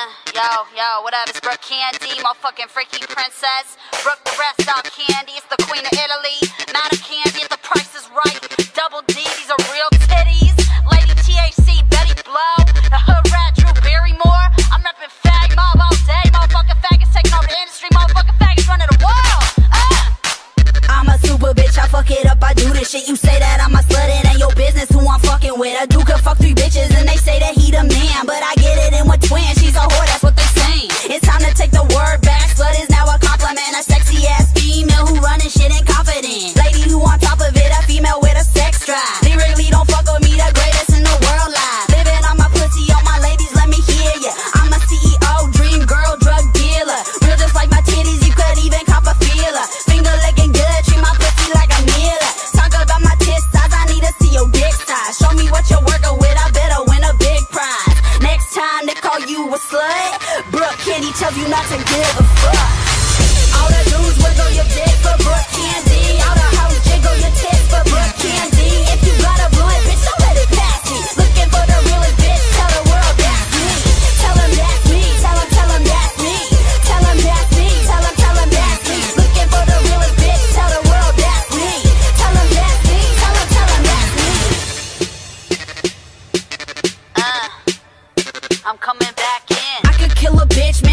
Yo, yo, what up? It's Brooke Candy, motherfucking freaky princess. Brooke the rest out candy, it's the queen of Italy. Not a candy the price is right. Double D, these are real titties. Lady THC, Betty Blow. The hood rat, Drew Barrymore. I'm reppin' fag mob all day. Motherfucking faggots taking over the industry. Motherfucking faggots running the world. Uh! I'm a super bitch, I fuck it up, I do this shit. You say that I'm Candy tells you not to give a fuck. All the dudes wiggle your dick for Brooke Candy. All the hoes jiggle your tits for Brooke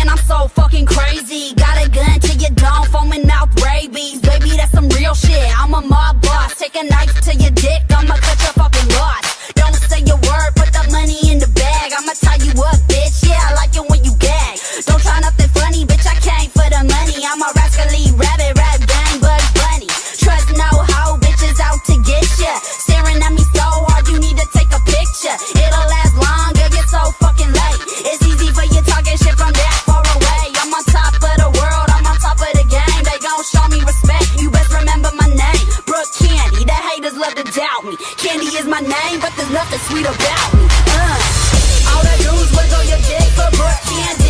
man, I'm so fucking crazy. Got a gun to your dome, foaming mouth rabies. Baby, that's some real shit. I'm a mob boss. Take a knife to your dick, I'ma cut your fucking loss. Don't say your word, about me. Candy is my name, but there's nothing sweet about me. Uh. All I do is wiggle your dick for more candy.